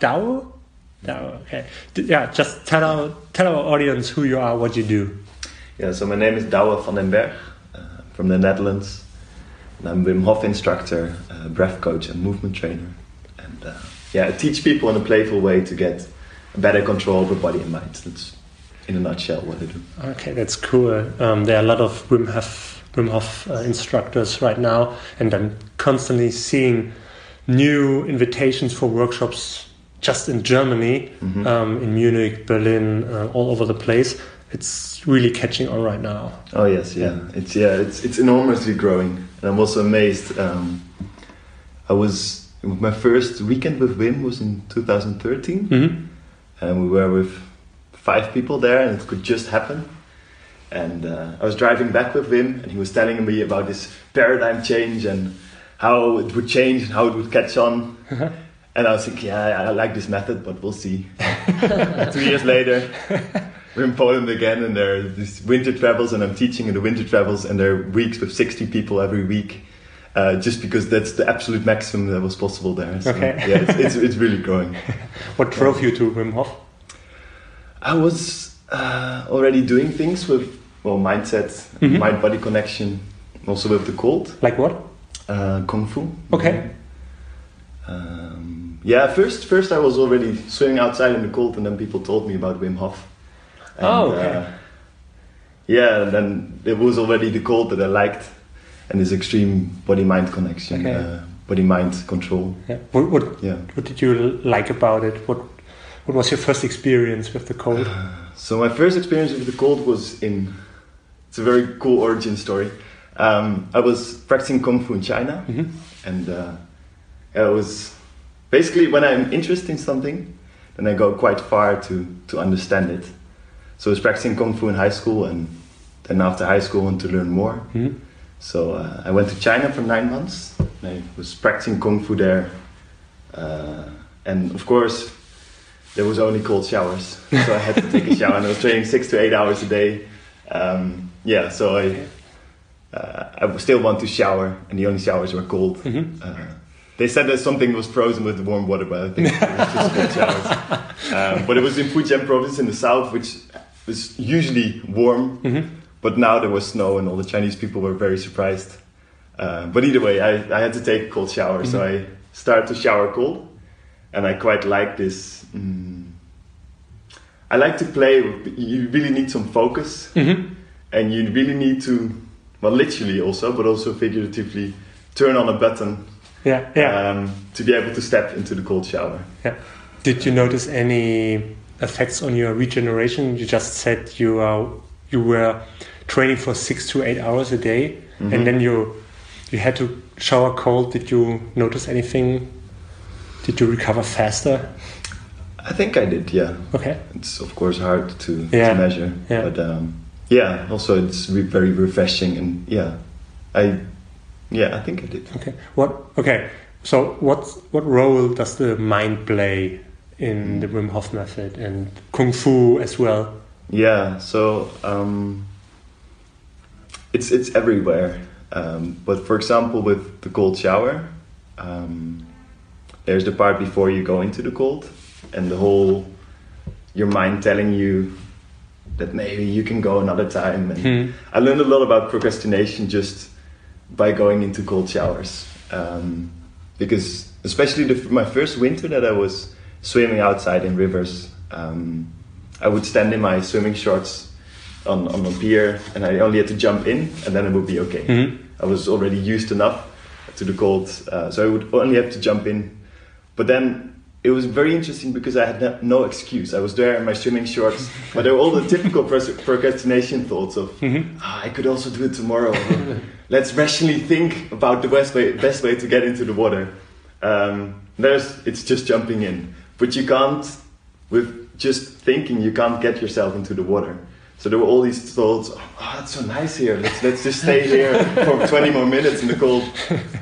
Douwe. Douwe. Okay. Yeah. Just tell our tell our audience who you are, what you do. Yeah, so my name is Douwe van den Berg uh, from the Netherlands. And I'm Wim Hof instructor, uh, breath coach, and movement trainer. And uh, yeah, I teach people in a playful way to get a better control over body and mind. That's in a nutshell what I do. Okay, that's cool. Um, there are a lot of Wim Hof, Wim Hof uh, instructors right now, and I'm constantly seeing new invitations for workshops just in Germany, um, in Munich, Berlin, uh, all over the place. It's really catching on right now. Oh yes, yeah. It's yeah, it's it's enormously growing, and I'm also amazed. Um, I was my first weekend with Wim was in 2013, hmm and we were with five people there, and it could just happen. And uh, I was driving back with Wim, and he was telling me about this paradigm change and how it would change and how it would catch on. and I was like, yeah, I, like this method, but we'll see. Two years later, we're in Poland again, and there are these winter travels, and I'm teaching in the winter travels, and there are weeks with 60 people every week. Uh, just because that's the absolute maximum that was possible there. So, Okay. Yeah, it's, it's, it's really growing. What drove you to Wim Hof? I was uh, already doing things with well mindset, Mhm. mind body connection, also with the cold, Like what? uh, kung fu. Okay. Um, yeah, first first I was already swimming outside in the cold, and then people told me about Wim Hof. And, Oh, okay. uh, yeah, and then it was already the cold that I liked, and this extreme body mind connection, Okay. uh, body mind control. Yeah. What, what Yeah. What did you like about it? What What was your first experience with the cold? So my first experience with the cold was in. It's a very cool origin story. Um, I was practicing kung fu in China, Mhm. and uh, it was basically when I'm interested in something, then I go quite far to to understand it. So I was practicing kung fu in high school, and then after high school, I wanted to learn more. Mhm. So uh, I went to China for nine months. And I was practicing kung fu there, uh, and of course, there was only cold showers, so I had to take a shower. And I was training six to eight hours a day. Um, yeah, so I uh, I still want to shower, and the only showers were cold. Mhm. Uh, they said that something was frozen with the warm water, but I think it was just cold showers. Um, but it was in Fujian province in the south, which is usually warm. Mhm. But now there was snow, and all the Chinese people were very surprised. Uh, but either way, I, I had to take a cold shower, so I started to shower cold, and I quite like this. Mm, I like to play. You really need some focus, Mhm. and you really need to, well, literally also, but also figuratively, turn on a button Yeah, yeah, um, to be able to step into the cold shower. yeah. Did you notice any effects on your regeneration? You just said you are you were training for six to eight hours a day, Mhm. and then you you had to shower cold. Did you notice anything? Did you recover faster? I think I did, yeah. Okay. It's of course hard to, Yeah, to measure, yeah. but um, yeah. Also, it's re- very refreshing, and yeah, I yeah, I think I did. Okay. What? Okay. So, what what role does the mind play in the Wim Hof method and kung fu as well? Yeah, so um, it's it's everywhere. Um, but for example, with the cold shower, um, there's the part before you go into the cold, and the whole your mind telling you that maybe you can go another time. And Hmm. I learned a lot about procrastination just by going into cold showers, um, because especially the, my first winter that I was swimming outside in rivers, um, I would stand in my swimming shorts on, on a pier, and I only had to jump in, and then it would be okay. Mhm. I was already used enough to the cold, uh, so I would only have to jump in. But then it was very interesting because I had no, excuse. I was there in my swimming shorts, but there were all the typical procrastination thoughts of, "Ah, I could also do it tomorrow. Let's rationally think about the best way, best way to get into the water. Um, there's, it's just jumping in. but you can't with just thinking you can't get yourself into the water. So there were all these thoughts. Oh, it's so nice here. Let's let's just stay here for 20 more minutes in the cold,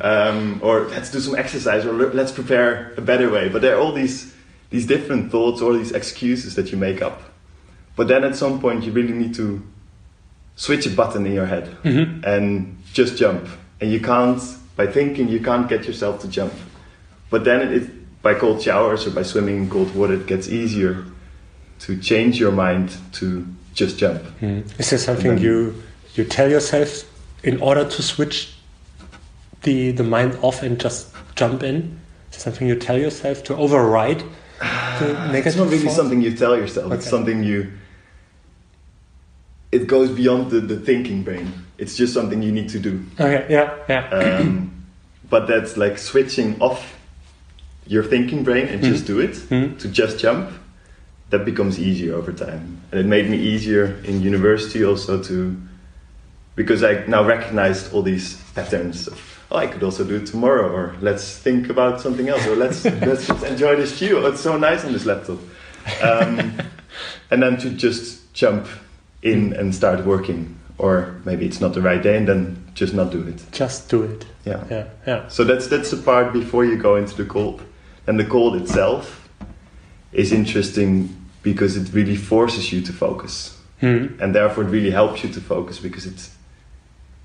um, or let's do some exercise, or let's prepare a better way. But there are all these these different thoughts or these excuses that you make up. But then at some point you really need to switch a button in your head and just jump. And you can't by thinking you can't get yourself to jump. But then it, it by cold showers or by swimming in cold water it gets easier to change your mind to just jump. Is there something you you tell yourself in order to switch the the mind off and just jump in? Is there something you tell yourself to override the negative? It's not really thoughts? something you tell yourself. It's something you. It goes beyond the, the thinking brain. It's just something you need to do. Okay, yeah, yeah. Um, but that's like switching off your thinking brain and just do it Mhm. to just jump. That becomes easier over time, and it made me easier in university also to because I now recognized all these patterns. Of, oh, I could also do it tomorrow, or let's think about something else, or let's let's just enjoy this view. Oh, it's so nice on this laptop, um, and then to just jump in and start working, or maybe it's not the right day, and then just not do it. just do it. Yeah. Yeah, yeah. So that's that's the part before you go into the cold, and the cold itself is interesting because it really forces you to focus, Hmm. and therefore it really helps you to focus because it's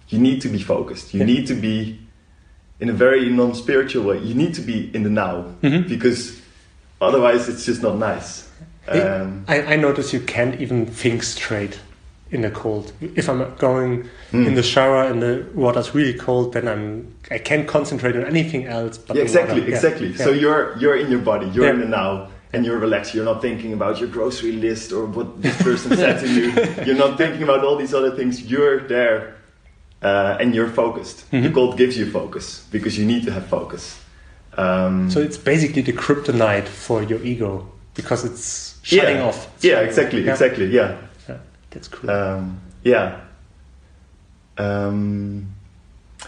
you need to be focused. You Yeah. need to be in a very non-spiritual way. You need to be in the now Mhm. because otherwise it's just not nice. Um, I, I notice you can't even think straight in the cold. If I'm going Hmm. in the shower and the water's really cold, then I'm I can't concentrate on anything else. But yeah, exactly, water. Exactly. yeah. So you're you're in your body, you're in the now, and you're relaxed. You're not thinking about your grocery list or what this person said to you. You're not thinking about all these other things. You're there, uh, and you're focused. The Mhm. cold gives you focus because you need to have focus. Um, So it's basically the kryptonite for your ego because it's shutting yeah, off. It's Yeah, shutting exactly, off. Exactly. Yeah, Yeah, that's cool. um, yeah. Um,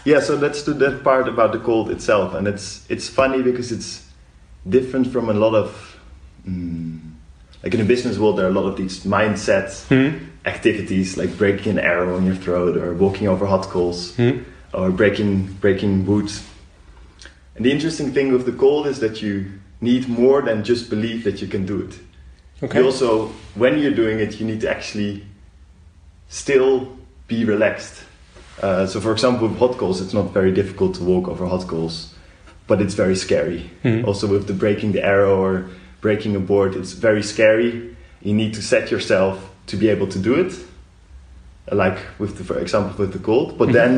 yeah, so that's the, that part about the cold itself, and it's it's funny because it's different from a lot of mm, like in the business world. There are a lot of these mindset Hmm? activities like breaking an arrow on your throat or walking over hot coals Hmm? or breaking breaking wood. And the interesting thing with the cold is that you need more than just believe that you can do it. Okay. You also, when you're doing it, you need to actually still be relaxed. Uh, so, for example, with hot coals, it's not very difficult to walk over hot coals, but it's very scary. Mhm. Also, with the breaking the arrow or breaking a board, it's very scary. You need to set yourself to be able to do it, like with the, for example, with the cold. But Mhm. then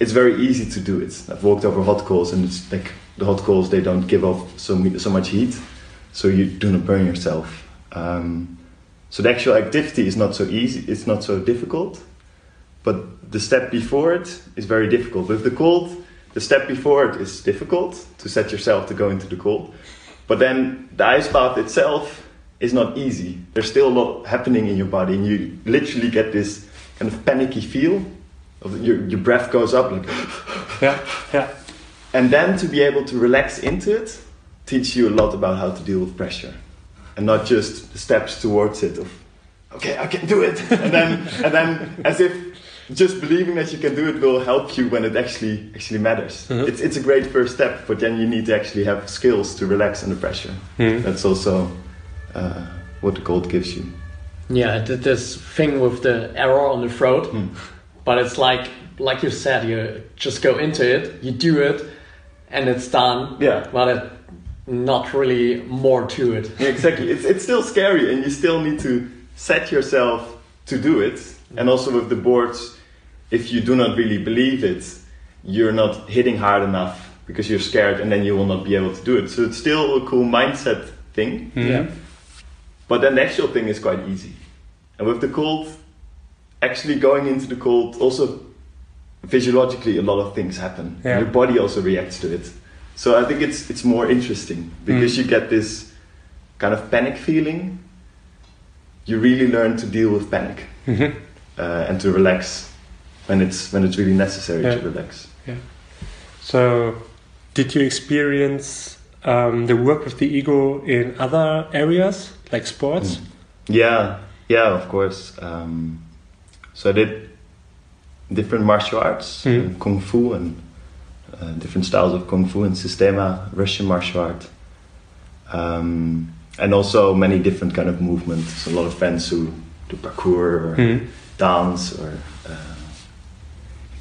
it's very easy to do it. I've walked over hot coals, and it's like the hot coals they don't give off so so much heat, so you do not burn yourself. Um, so the actual activity is not so easy. It's not so difficult, but the step before it is very difficult. With the cold, the step before it is difficult to set yourself to go into the cold, but then the ice bath itself is not easy. There's still a lot happening in your body, and you literally get this kind of panicky feel. Of your, your breath goes up like Yeah, yeah. and then to be able to relax into it teach you a lot about how to deal with pressure and not just the steps towards it of okay i can do it and then and then as if just believing that you can do it will help you when it actually actually matters Mhm. it's, it's a great first step but then you need to actually have skills to relax under pressure Hmm. that's also uh, what the cold gives you Yeah, I did this thing with the arrow on the throat, Hmm. but it's like like you said, you just go into it, you do it, and it's done. Yeah. but it, not really more to it. Yeah, exactly. It's, it's still scary, and you still need to set yourself to do it. And also with the boards, if you do not really believe it, you're not hitting hard enough because you're scared, and then you will not be able to do it. So it's still a cool mindset thing. Hmm. Yeah. But then the actual thing is quite easy. And with the cold, actually going into the cold, also physiologically, a lot of things happen. Yeah. Your body also reacts to it. So I think it's it's more interesting because Mm. you get this kind of panic feeling. You really learn to deal with panic Mhm. uh, and to relax when it's when it's really necessary Yeah. to relax. Yeah. So, did you experience um, the work with the ego in other areas like sports? Yeah, yeah, of course. Um, so I did different martial arts, Mhm. uh, kung fu, and uh, different styles of kung fu and Systema, Russian martial art, um, and also many different kind of movements. A lot of friends who do parkour or Mhm. dance or uh,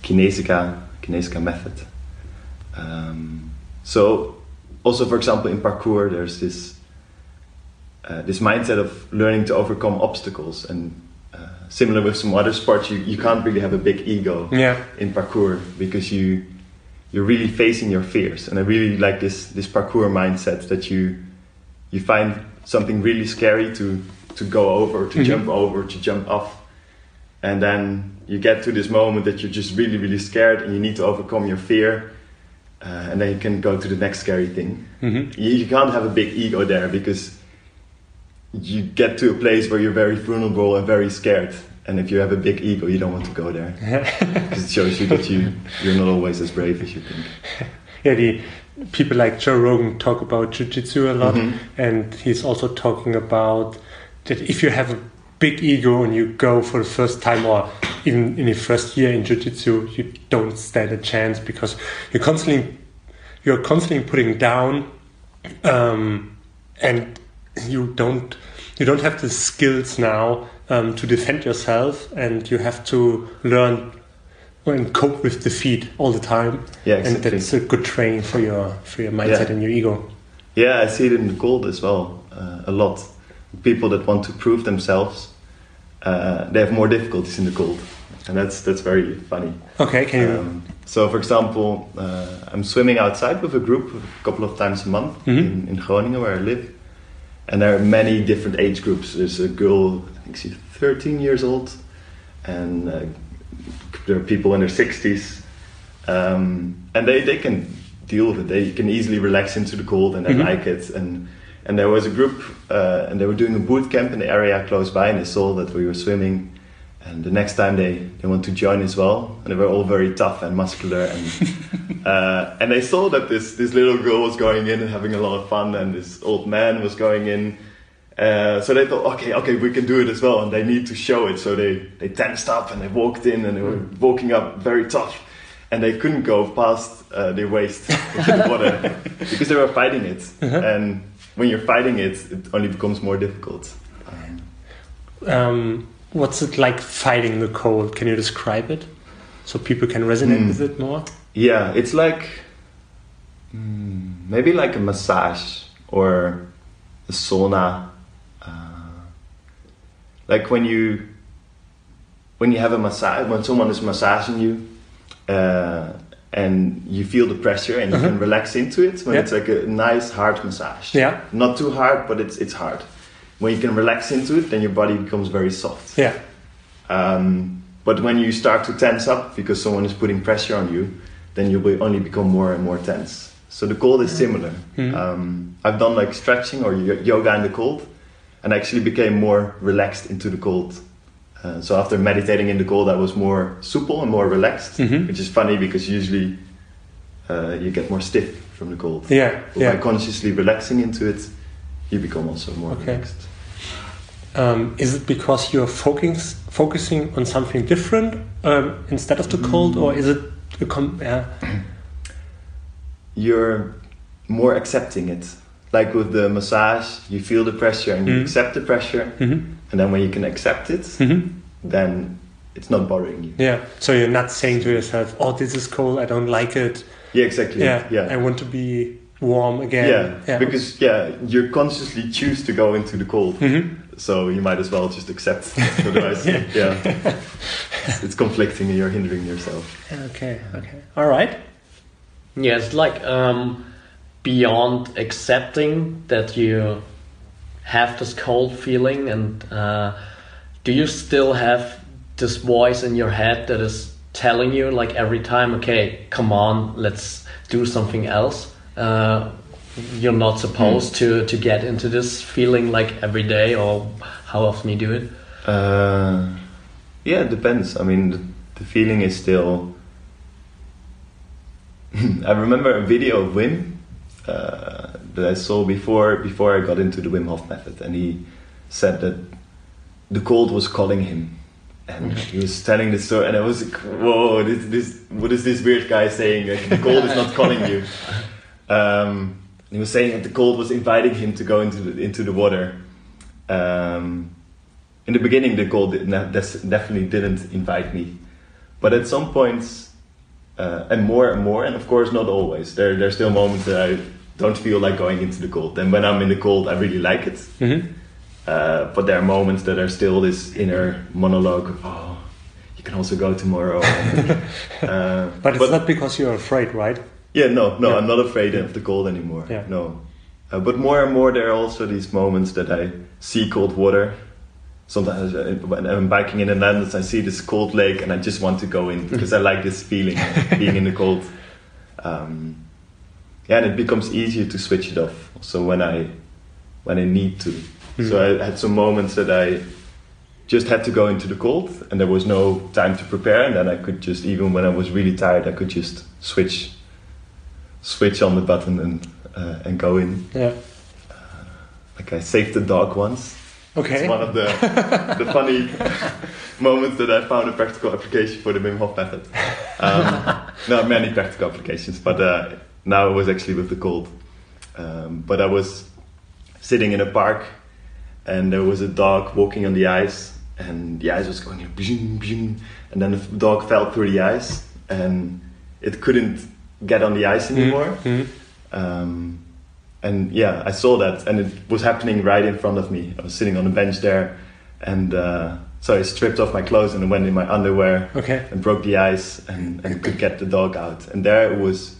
kinesica, kinesica method. Um, so, also for example, in parkour, there's this uh, this mindset of learning to overcome obstacles, and uh, similar with some other sports, you, you can't really have a big ego Yeah. in parkour because you you're really facing your fears, and I really like this this parkour mindset that you you find something really scary to to go over, to Mhm. jump over, to jump off, and then you get to this moment that you're just really really scared, and you need to overcome your fear, uh, and then you can go to the next scary thing. hmm You, you can't have a big ego there because you get to a place where you're very vulnerable and very scared. And if you have a big ego, you don't want to go there because it shows you that you you're not always as brave as you think. Yeah, the people like Joe Rogan talk about jujitsu a lot, Mhm. and he's also talking about that if you have a big ego and you go for the first time or even in the first year in jujitsu, you don't stand a chance because you're constantly you're constantly putting down, um, and you don't you don't have the skills now um, to defend yourself, and you have to learn and cope with defeat all the time Yeah, exactly. and that's a good training for your for your mindset Yeah. and your ego. Yeah, I see it in the cold as well uh, a lot. People that want to prove themselves, uh, they have more difficulties in the cold, and that's that's very funny. Okay, can you? Um, so, for example, uh, I'm swimming outside with a group a couple of times a month Mhm. in, in Groningen, where I live. And there are many different age groups. There's a girl, I think she's 13 years old, and uh, there are people in their 60s. Um, and they, they can deal with it. They can easily relax into the cold and they Mhm. like it. And, and there was a group, uh, and they were doing a boot camp in the area close by, and they saw that we were swimming. And the next time they, they want to join as well, and they were all very tough and muscular, and uh, and they saw that this this little girl was going in and having a lot of fun, and this old man was going in. Uh, so they thought, okay, okay, we can do it as well, and they need to show it. So they they tensed up and they walked in and they were walking up very tough, and they couldn't go past uh, their waist into the water because they were fighting it. And when you're fighting it, it only becomes more difficult. Um, Um, what's it like fighting the cold? Can you describe it so people can resonate Hmm. with it more? Yeah, it's like mm, maybe like a massage or a sauna. Uh, like when you when you have a massage, when someone is massaging you, uh, and you feel the pressure and you can relax into it. When Yeah. it's like a nice hard massage. Yeah. Not too hard, but it's it's hard. When you can relax into it, then your body becomes very soft. Yeah. Um, but when you start to tense up because someone is putting pressure on you, then you will only become more and more tense. So the cold is similar. Mhm. Um, I've done like stretching or yoga in the cold, and I actually became more relaxed into the cold. Uh, so after meditating in the cold, I was more supple and more relaxed, Mhm. which is funny because usually uh, you get more stiff from the cold. Yeah. But by consciously relaxing into it, you become also more Okay. relaxed. Um, is it because you're focus, focusing on something different um, instead of the cold, or is it a com- yeah. you're more accepting it. Like with the massage, you feel the pressure and you Mhm. accept the pressure, Mhm. And then when you can accept it, Mhm. then it's not bothering you. Yeah. So you're not saying to yourself, "Oh, this is cold. I don't like it. Yeah, exactly. Yeah. yeah, I want to be warm again." yeah. Yeah. Because yeah, you consciously choose to go into the cold, Mhm. so you might as well just accept. Otherwise, Yeah. yeah, It's, it's conflicting and you're hindering yourself. Okay. Okay. All right. Yeah, it's like um, beyond accepting that you have this cold feeling, and uh, do you still have this voice in your head that is telling you, like every time, okay, come on, let's do something else? Uh, you're not supposed to to get into this feeling like every day, or how often you do it. Uh, yeah, it depends. I mean, the, the feeling is still. I remember a video of Wim. Uh, that I saw before before I got into the Wim Hof method, and he said that the cold was calling him, and he was telling the story, and I was like, "Whoa, this, this what is this weird guy saying? Like, the cold is not calling you." Um, he was saying that the cold was inviting him to go into the, into the water. Um, in the beginning, the cold did not- des- definitely didn't invite me, but at some points, uh, and more and more, and of course not always. There there's still moments that I don't feel like going into the cold. And when I'm in the cold, I really like it. Mm-hmm. Uh, but there are moments that are still this inner monologue. of, Oh, you can also go tomorrow. uh, But it's not because you're afraid, right? Yeah, no, no, Yeah. I'm not afraid of the cold anymore. Yeah. No. Uh, but more and more, there are also these moments that I see cold water. Sometimes when I'm biking in the Netherlands, I see this cold lake and I just want to go in because I like this feeling of being in the cold. Um, yeah, and it becomes easier to switch it off. So when I when I need to. So I had some moments that I just had to go into the cold and there was no time to prepare and then I could just even when I was really tired I could just switch switch on the button and uh, and go in. Yeah. Like I saved the dog once. Okay. It's one of the the funny moments that I found a practical application for the Wim Hof method. Um, no, many practical applications, but uh, now it was actually with the cold. Um, but I was sitting in a park, and there was a dog walking on the ice, and the ice was going bzing, bzing, and then the dog fell through the ice, and it couldn't get on the ice anymore. Mhm. Um, and yeah, I saw that, and it was happening right in front of me. I was sitting on a bench there, and uh, so I stripped off my clothes and went in my underwear Okay. and broke the ice and, and could get the dog out. And there it was,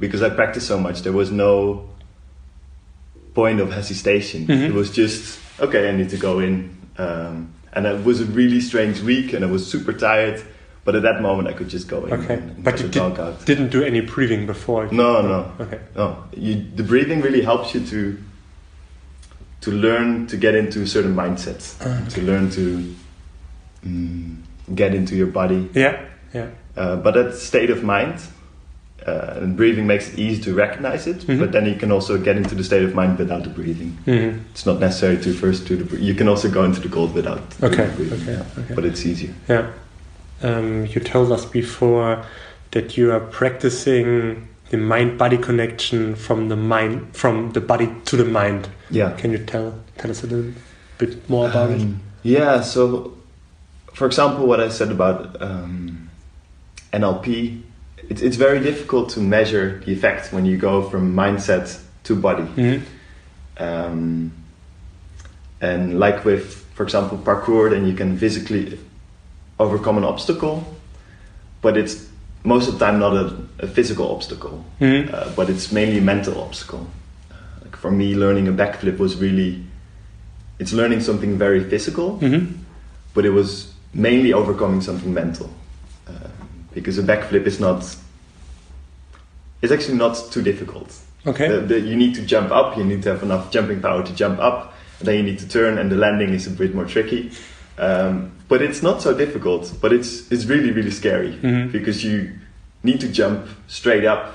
because I practiced so much, there was no point of hesitation. Mhm. It was just, okay, I need to go in. Um, and it was a really strange week, and I was super tired. But at that moment, I could just go in Okay. and, and But you did, out. didn't do any breathing before? No, no. Okay. No, you, the breathing really helps you to to learn to get into a certain mindset, Ah, to learn to mm, get into your body. Yeah. Yeah. Uh, but that state of mind uh, and breathing makes it easy to recognize it. Mhm. But then you can also get into the state of mind without the breathing. Mhm. It's not necessary to first do the. You can also go into the cold without. Okay. the breathing, Okay. yeah. Okay. But it's easier. Yeah. Um, you told us before that you are practicing the mind-body connection from the mind, from the body to the mind. Yeah. Can you tell tell us a little bit more about it? Um, Yeah, so for example, what I said about um, NLP, it's, it's very difficult to measure the effect when you go from mindset to body. Mhm. Um, and like with, for example, parkour, then you can physically overcome an obstacle, but it's most of the time not a, a physical obstacle, Mhm. uh, but it's mainly a mental obstacle. Like for me, learning a backflip was really, it's learning something very physical, Mhm. but it was mainly overcoming something mental. Uh, because a backflip is not, it's actually not too difficult. Okay. The, the, you need to jump up, you need to have enough jumping power to jump up, and then you need to turn, and the landing is a bit more tricky. Um, but it's not so difficult, but it's, it's really, really scary Mhm. because you need to jump straight up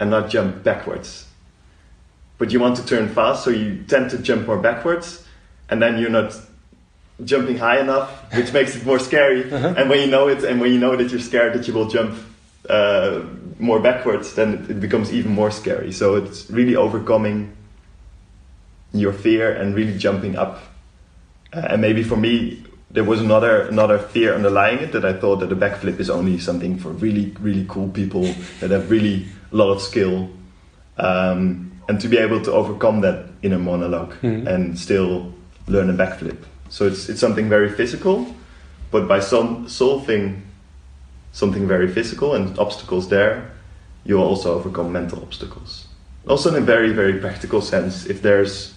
and not jump backwards. But you want to turn fast, so you tend to jump more backwards, and then you're not jumping high enough, which makes it more scary. And when you know it, and when you know that you're scared that you will jump uh, more backwards, then it, becomes even more scary. So it's really overcoming your fear and really jumping up. Uh, and maybe for me, there was another another fear underlying it that I thought that a backflip is only something for really really cool people that have really a lot of skill, um, and to be able to overcome that in a monologue Mhm. and still learn a backflip. So it's it's something very physical, but by some solving something very physical and obstacles there, you will also overcome mental obstacles. Also, in a very very practical sense, if there's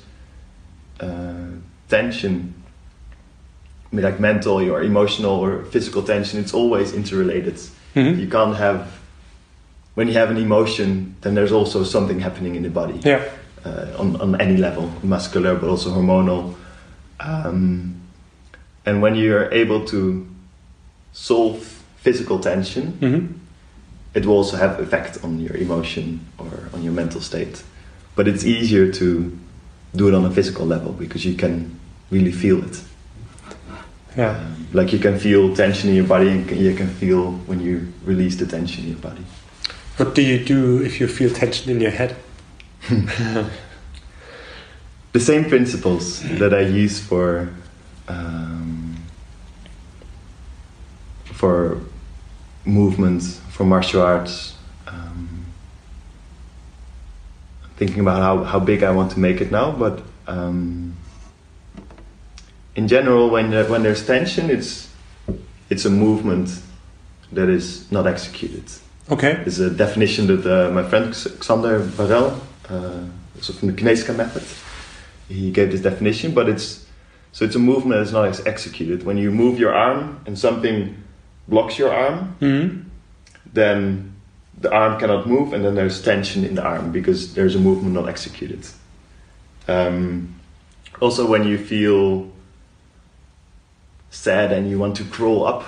uh, tension, I mean, like mental or emotional or physical tension, it's always interrelated. Mhm. You can't have when you have an emotion, then there's also something happening in the body Yeah. uh, on, on any level, muscular but also hormonal. Um, and when you're able to solve physical tension, Mhm. it will also have effect on your emotion or on your mental state. but it's easier to do it on a physical level because you can really feel it. Yeah. Um, like you can feel tension in your body, and you can feel when you release the tension in your body. What do you do if you feel tension in your head? the same principles that I use for um, for movements, for martial arts. Um, thinking about how, how big I want to make it now, but um, in general, when there, when there's tension, it's it's a movement that is not executed. Okay. It's a definition that uh, my friend Xander Varel, uh, so from the Kinetica method, he gave this definition. But it's so it's a movement that is not executed. When you move your arm and something blocks your arm, hmm then the arm cannot move, and then there's tension in the arm because there's a movement not executed. Um, also, when you feel sad and you want to crawl up,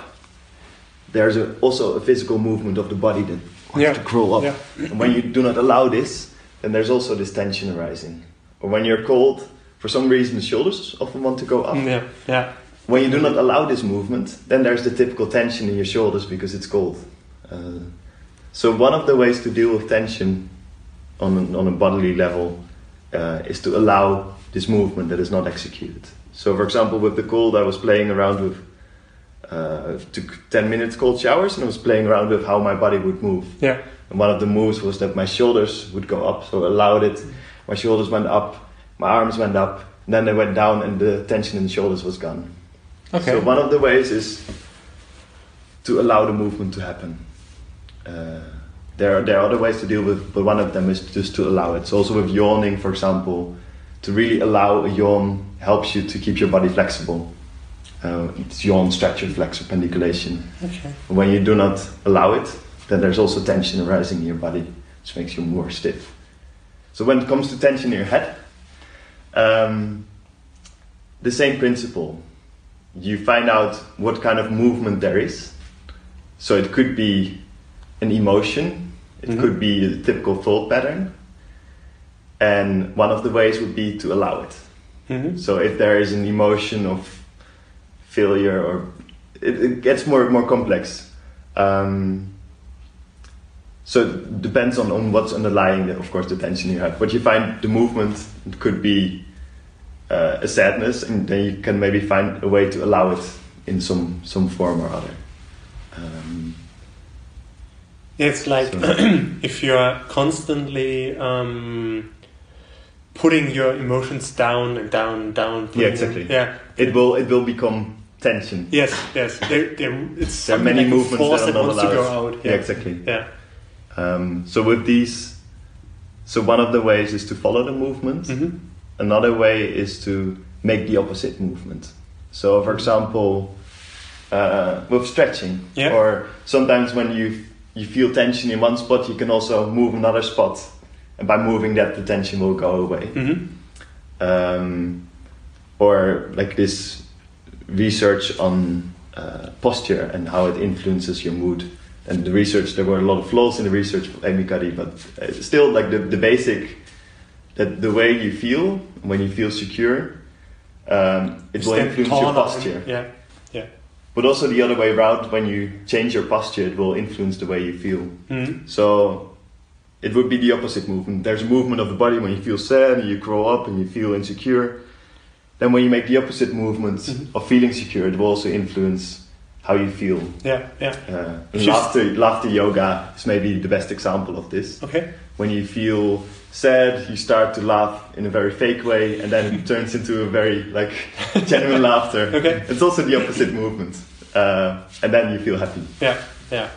there's a, also a physical movement of the body that wants Yeah. to crawl up. Yeah. And when you do not allow this, then there's also this tension arising. Or when you're cold, for some reason the shoulders often want to go up. Yeah. Yeah. When you do not allow this movement, then there's the typical tension in your shoulders because it's cold. Uh, so one of the ways to deal with tension on a, on a bodily level uh, is to allow this movement that is not executed. So, for example, with the cold, I was playing around with uh, took ten minutes cold showers, and I was playing around with how my body would move. Yeah. And one of the moves was that my shoulders would go up, so I allowed it. My shoulders went up, my arms went up, and then they went down, and the tension in the shoulders was gone. Okay. So one of the ways is to allow the movement to happen. Uh, there, are, there are other ways to deal with, but one of them is just to allow it. So also with yawning, for example, to really allow a yawn helps you to keep your body flexible. Uh, it's yawn, stretch, flex, pendiculation. okay. When you do not allow it, then there's also tension arising in your body, which makes you more stiff. So when it comes to tension in your head, um, the same principle. You find out what kind of movement there is. So it could be an emotion, it Mhm. could be a typical thought pattern, and one of the ways would be to allow it. hmm So if there is an emotion of failure, or it, it gets more more complex. Um, so it depends on, on what's underlying, the, of course, the tension you have. But you find the movement could be uh, a sadness, and then you can maybe find a way to allow it in some some form or other. Um, It's like So- if you're constantly um, putting your emotions down and down and down. them- exactly. Yeah. it will it will become tension. Yes. Yes. There, there, it's There are many like movements force that are not allowed. go out. Yeah, Yeah. exactly. Yeah. Um, so with these, so one of the ways is to follow the movement. hmm Another way is to make the opposite movement. So, for example, uh, with stretching, Yeah. or sometimes when you you feel tension in one spot, you can also move another spot, and by moving that, the tension will go away. Mm-hmm. Um, or like this research on uh, posture and how it influences your mood. And the research, there were a lot of flaws in the research of Amy Cuddy, but uh, still, like the, the basic, that the way you feel when you feel secure, um, it will influence your posture. Yeah. Yeah. But also the other way around, when you change your posture, it will influence the way you feel. hmm So it would be the opposite movement. There's a movement of the body when you feel sad and you grow up and you feel insecure. Then when you make the opposite movement Mhm. of feeling secure, it will also influence how you feel. Yeah. Yeah. Uh, laughter, laughter yoga is maybe the best example of this. Okay. When you feel sad, you start to laugh in a very fake way, and then it turns into a very like genuine laughter. Okay. It's also the opposite movement, uh, and then you feel happy. Yeah. Yeah.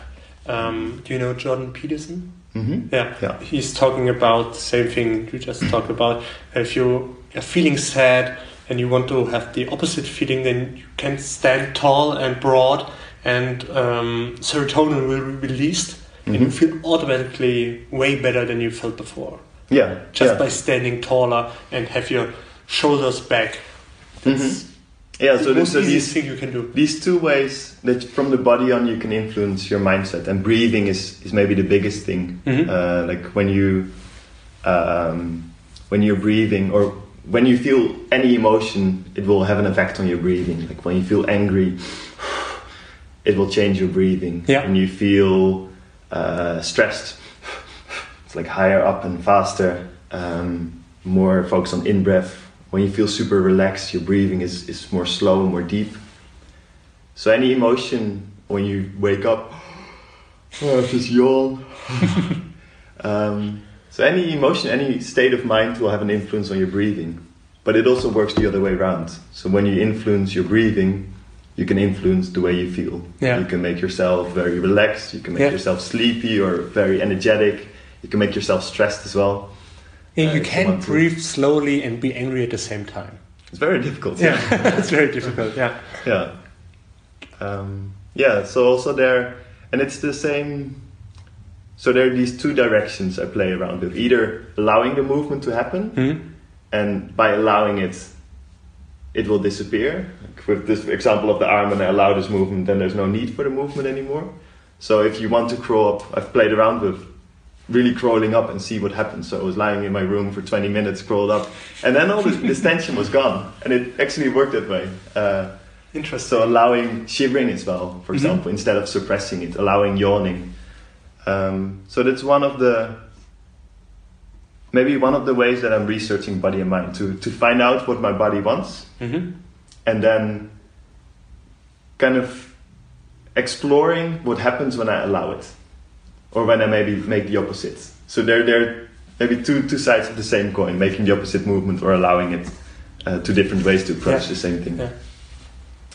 Um, do you know Jordan Peterson? hmm Yeah. Yeah. He's talking about the same thing you just talked about. If you are feeling sad and you want to have the opposite feeling, then you can stand tall and broad, and um, serotonin will be released, and you Mhm. feel automatically way better than you felt before. Yeah. Just yeah. by standing taller and have your shoulders back. That's Mhm. Yeah, so, so these thing you can do. these two ways that from the body on you can influence your mindset, and breathing is is maybe the biggest thing. Mhm. Uh, like when you um, when you're breathing or when you feel any emotion, it will have an effect on your breathing. Like when you feel angry, it will change your breathing. Yeah. When you feel uh, stressed, it's like higher up and faster, um, more focus on in breath. When you feel super relaxed, your breathing is, is more slow and more deep. So any emotion when you wake up, oh, just yawn. um, so any emotion, any state of mind will have an influence on your breathing. But it also works the other way around. So when you influence your breathing, you can influence the way you feel. Yeah. You can make yourself very relaxed. You can make Yeah. yourself sleepy or very energetic. You can make yourself stressed as well. And Uh, you can want to. breathe slowly and be angry at the same time. It's very difficult. Yeah, it's very difficult. Yeah. yeah um, yeah so also there and it's the same so there are these two directions i play around with either allowing the movement to happen Mhm. and by allowing it it will disappear Like with this example of the arm when i allow this movement then there's no need for the movement anymore so if you want to crawl up i've played around with really crawling up and see what happens so i was lying in my room for 20 minutes crawled up and then all this, this tension was gone and it actually worked that way uh, Interesting. so allowing shivering as well, for Mhm. example, instead of suppressing it, allowing yawning. Um, so that's one of the maybe one of the ways that I'm researching body and mind to to find out what my body wants hmm and then kind of exploring what happens when I allow it or when I maybe make the opposite. So there there maybe two two sides of the same coin, making the opposite movement or allowing it. Uh, two different ways to approach Yeah. the same thing. Yeah.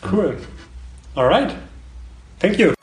Cool. All right. Thank you.